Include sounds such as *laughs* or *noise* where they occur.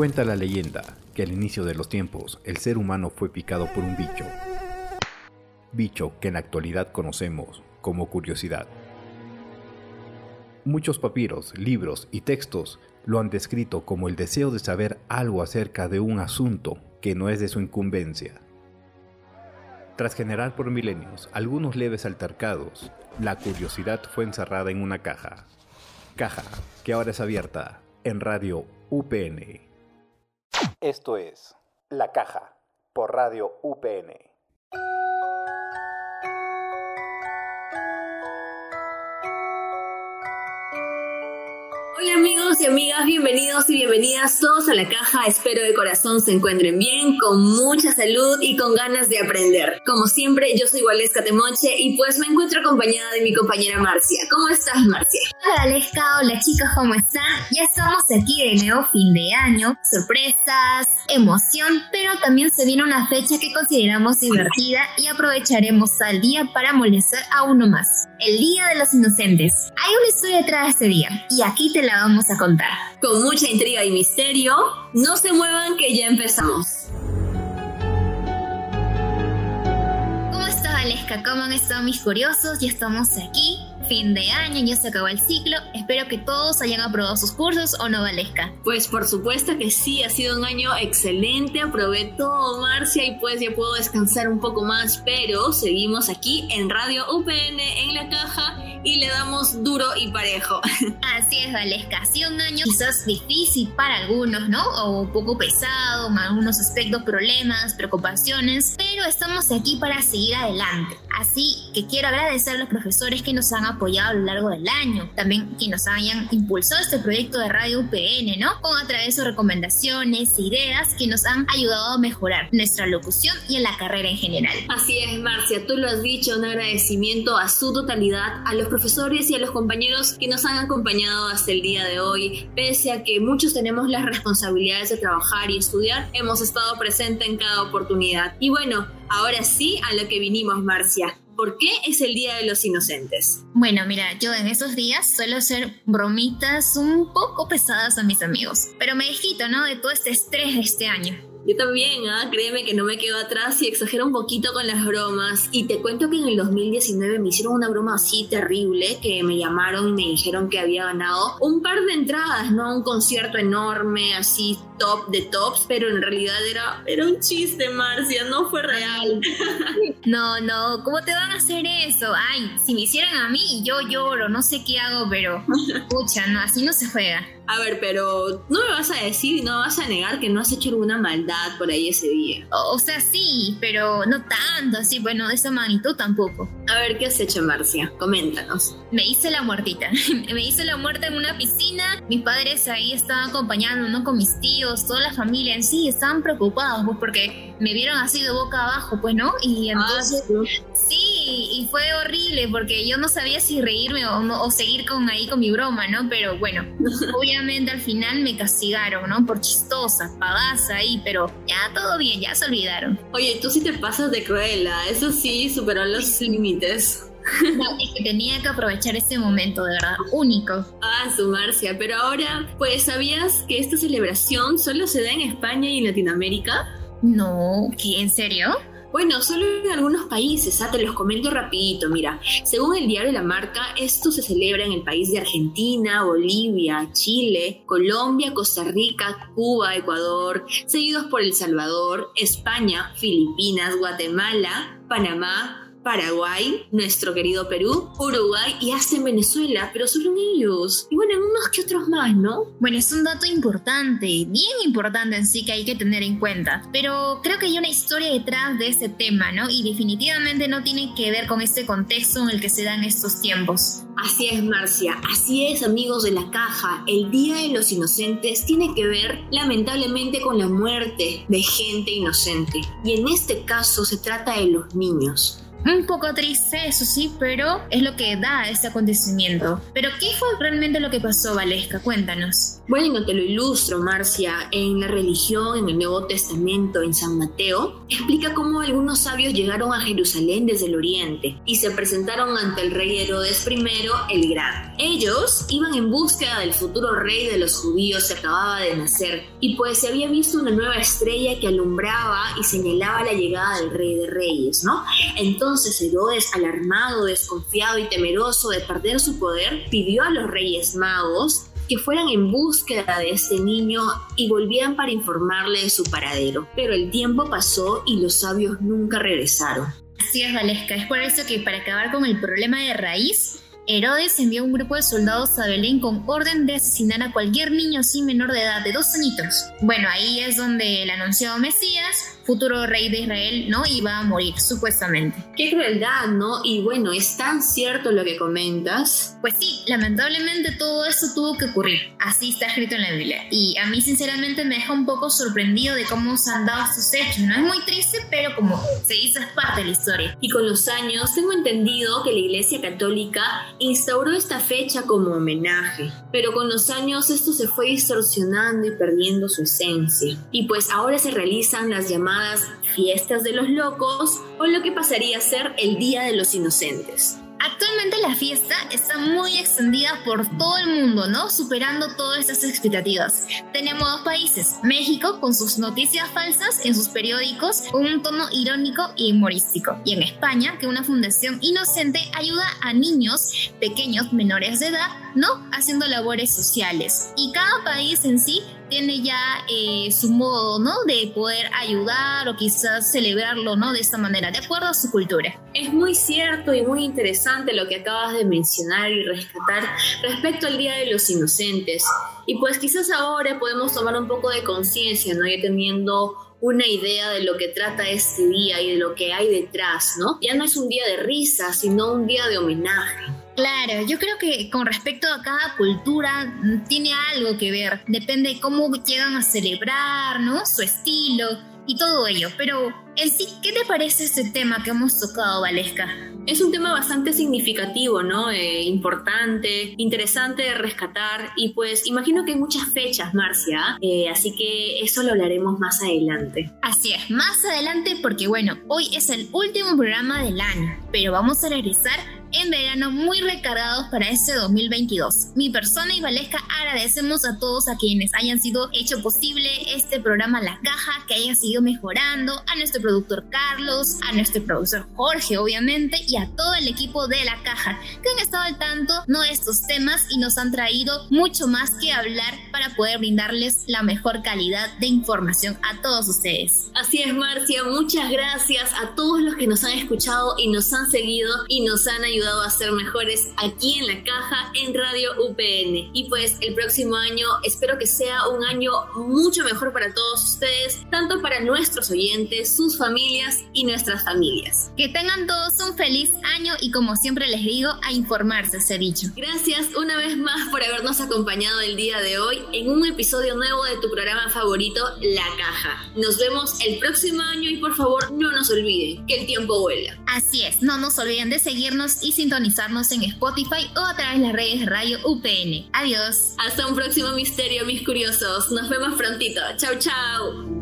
Cuenta la leyenda que al inicio de los tiempos el ser humano fue picado por un bicho. Bicho que en la actualidad conocemos como curiosidad. Muchos papiros, libros y textos lo han descrito como el deseo de saber algo acerca de un asunto que no es de su incumbencia. Tras generar por milenios algunos leves altercados, la curiosidad fue encerrada en una caja. Caja que ahora es abierta en Radio UPN. Esto es La Caja por Radio UPN. Hola amigos y amigas, bienvenidos y bienvenidas todos a la caja. Espero de corazón se encuentren bien, con mucha salud y con ganas de aprender. Como siempre, yo soy Waleska Temoche y pues me encuentro acompañada de mi compañera Marcia. ¿Cómo estás, Marcia? Hola Waleska, hola chicas, ¿cómo están? Ya estamos aquí de nuevo fin de año, sorpresas, emoción, pero también se viene una fecha que consideramos divertida y aprovecharemos al día para molestar a uno más. El Día de los Inocentes. Hay una historia detrás de este día y aquí te la vamos a contar. Con mucha intriga y misterio, no se muevan que ya empezamos. ¿Cómo está Valesca? ¿Cómo han estado mis curiosos? Ya estamos aquí fin de año, ya se acabó el ciclo. Espero que todos hayan aprobado sus cursos o no, Valesca. Pues por supuesto que sí, ha sido un año excelente. Aprobé todo, Marcia, y pues ya puedo descansar un poco más. Pero seguimos aquí en Radio UPN en la caja y le damos duro y parejo. *laughs* Así es, Valesca. Ha sido un año quizás difícil para algunos, ¿no? O un poco pesado, en algunos aspectos, problemas, preocupaciones, pero estamos aquí para seguir adelante. Así que quiero agradecer a los profesores que nos han apoyado a lo largo del año, también que nos hayan impulsado este proyecto de Radio UPN, ¿no? Con a través de sus recomendaciones ideas que nos han ayudado a mejorar nuestra locución y en la carrera en general. Así es, Marcia, tú lo has dicho, un agradecimiento a su totalidad, a los profesores y a los compañeros que nos han acompañado hasta el día de hoy. Pese a que muchos tenemos las responsabilidades de trabajar y estudiar, hemos estado presentes en cada oportunidad. Y bueno, ahora sí a lo que vinimos, Marcia. ¿Por qué es el Día de los Inocentes? Bueno, mira, yo en esos días suelo hacer bromitas un poco pesadas a mis amigos, pero me desquito, ¿no? De todo este estrés de este año. Yo también, ¿ah? créeme que no me quedo atrás y exagero un poquito con las bromas. Y te cuento que en el 2019 me hicieron una broma así terrible que me llamaron y me dijeron que había ganado un par de entradas, ¿no? Un concierto enorme, así top de tops, pero en realidad era, era un chiste, Marcia, no fue real. *laughs* No, no, ¿cómo te van a hacer eso? Ay, si me hicieran a mí, yo lloro, no sé qué hago, pero pucha, no, así no se juega. A ver, pero no me vas a decir y no vas a negar que no has hecho alguna maldad por ahí ese día. O, o sea, sí, pero no tanto, así, bueno, de esa magnitud tampoco. A ver, ¿qué has hecho, Marcia? Coméntanos. Me hice la muertita. *laughs* me hice la muerta en una piscina. Mis padres ahí estaban acompañando, ¿no? Con mis tíos, toda la familia en sí, estaban preocupados, pues, porque me vieron así de boca abajo, pues, ¿no? Y entonces, sí, y fue horrible, porque yo no sabía si reírme o, seguir con ahí con mi broma, ¿no? Pero bueno, *laughs* obviamente al final me castigaron, ¿no? Por chistosa, pavaza ahí, pero ya todo bien, ya se olvidaron. Oye, tú sí te pasas de cruela, eso sí superó los límites. No, es que tenía que aprovechar ese momento, de verdad, único. Ah, su Marcia, pero ahora, pues, ¿sabías que esta celebración solo se da en España y en Latinoamérica? No, ¿qué? ¿En serio? Bueno, solo en algunos países, ah, te los comento rapidito, mira. Según el diario La Marca, esto se celebra en el país de Argentina, Bolivia, Chile, Colombia, Costa Rica, Cuba, Ecuador, seguidos por El Salvador, España, Filipinas, Guatemala, Panamá, Paraguay, nuestro querido Perú, Uruguay y hasta en Venezuela, pero solo en ellos. Y bueno, en unos que otros más, ¿no? Bueno, es un dato importante, bien importante en sí que hay que tener en cuenta. Pero creo que hay una historia detrás de este tema, ¿no? Y definitivamente no tiene que ver con este contexto en el que se dan estos tiempos. Así es, Marcia. Así es, amigos de la caja. El Día de los Inocentes tiene que ver, lamentablemente, con la muerte de gente inocente. Y en este caso se trata de los niños. Un poco triste, eso sí, pero es lo que da este acontecimiento. Pero ¿qué fue realmente lo que pasó, Valesca? Cuéntanos. Bueno, te lo ilustro, Marcia. En la religión, en el Nuevo Testamento, en San Mateo, explica cómo algunos sabios llegaron a Jerusalén desde el oriente y se presentaron ante el rey Herodes I el Gran. Ellos iban en búsqueda del futuro rey de los judíos que acababa de nacer y pues se había visto una nueva estrella que alumbraba y señalaba la llegada del rey de reyes, ¿no? Entonces Herodes, alarmado, desconfiado y temeroso de perder su poder, pidió a los reyes magos que fueran en búsqueda de este niño y volvieran para informarle de su paradero. Pero el tiempo pasó y los sabios nunca regresaron. Así es, Valesca. Es por eso que para acabar con el problema de raíz, Herodes envió un grupo de soldados a Belén con orden de asesinar a cualquier niño sin menor de edad de dos añitos. Bueno, ahí es donde el anunciado Mesías futuro rey de Israel, ¿no? Iba a morir, supuestamente. Qué crueldad, ¿no? Y bueno, ¿es tan cierto lo que comentas? Pues sí, lamentablemente todo eso tuvo que ocurrir. Así está escrito en la Biblia. Y a mí sinceramente me deja un poco sorprendido de cómo se han dado estos hechos. No es muy triste, pero como se hizo es parte de la historia. Y con los años tengo entendido que la Iglesia Católica instauró esta fecha como homenaje. Pero con los años esto se fue distorsionando y perdiendo su esencia. Y pues ahora se realizan las llamadas fiestas de los locos o lo que pasaría a ser el Día de los Inocentes. Actualmente la fiesta está muy extendida por todo el mundo, ¿no? Superando todas estas expectativas. Tenemos dos países, México con sus noticias falsas en sus periódicos con un tono irónico y humorístico. Y en España, que una fundación inocente ayuda a niños pequeños menores de edad, ¿no? Haciendo labores sociales. Y cada país en sí tiene ya eh, su modo, ¿no? De poder ayudar o quizás celebrarlo, ¿no? De esta manera, de acuerdo a su cultura. Es muy cierto y muy interesante lo que acabas de mencionar y rescatar respecto al Día de los Inocentes. Y pues quizás ahora podemos tomar un poco de conciencia, ¿no? Ya teniendo una idea de lo que trata este día y de lo que hay detrás, ¿no? Ya no es un día de risa, sino un día de homenaje. Claro, yo creo que con respecto a cada cultura mm, tiene algo que ver. Depende de cómo llegan a celebrar, ¿no? Su estilo y todo ello. Pero en sí, ¿qué te parece este tema que hemos tocado, Valesca? Es un tema bastante significativo, ¿no? Eh, importante, interesante de rescatar y pues imagino que hay muchas fechas, Marcia, eh, así que eso lo hablaremos más adelante. Así es, más adelante porque bueno, hoy es el último programa del año, pero vamos a regresar en verano muy recargados para este 2022. Mi persona y Valesca agradecemos a todos a quienes hayan sido hecho posible este programa La Caja, que haya sido mejorando, a nuestro productor Carlos, a nuestro productor Jorge obviamente y a todo el equipo de La Caja que han estado al tanto de estos temas y nos han traído mucho más que hablar para poder brindarles la mejor calidad de información a todos ustedes. Así es Marcia, muchas gracias a todos los que nos han escuchado y nos han seguido y nos han ayudado a ser mejores aquí en la caja en Radio UPN. Y pues el próximo año espero que sea un año mucho mejor para todos ustedes, tanto para nuestros oyentes, sus familias y nuestras familias. Que tengan todos un feliz año y como siempre les digo, a informarse, se dicho. Gracias una vez más por habernos acompañado el día de hoy en un episodio nuevo de tu programa favorito, La Caja. Nos vemos el próximo año y por favor no nos olviden que el tiempo vuela. Así es, no nos olviden de seguirnos y sintonizarnos en Spotify o a través de las redes de Radio UPN. Adiós. Hasta un próximo misterio, mis curiosos. Nos vemos prontito. Chau, chau.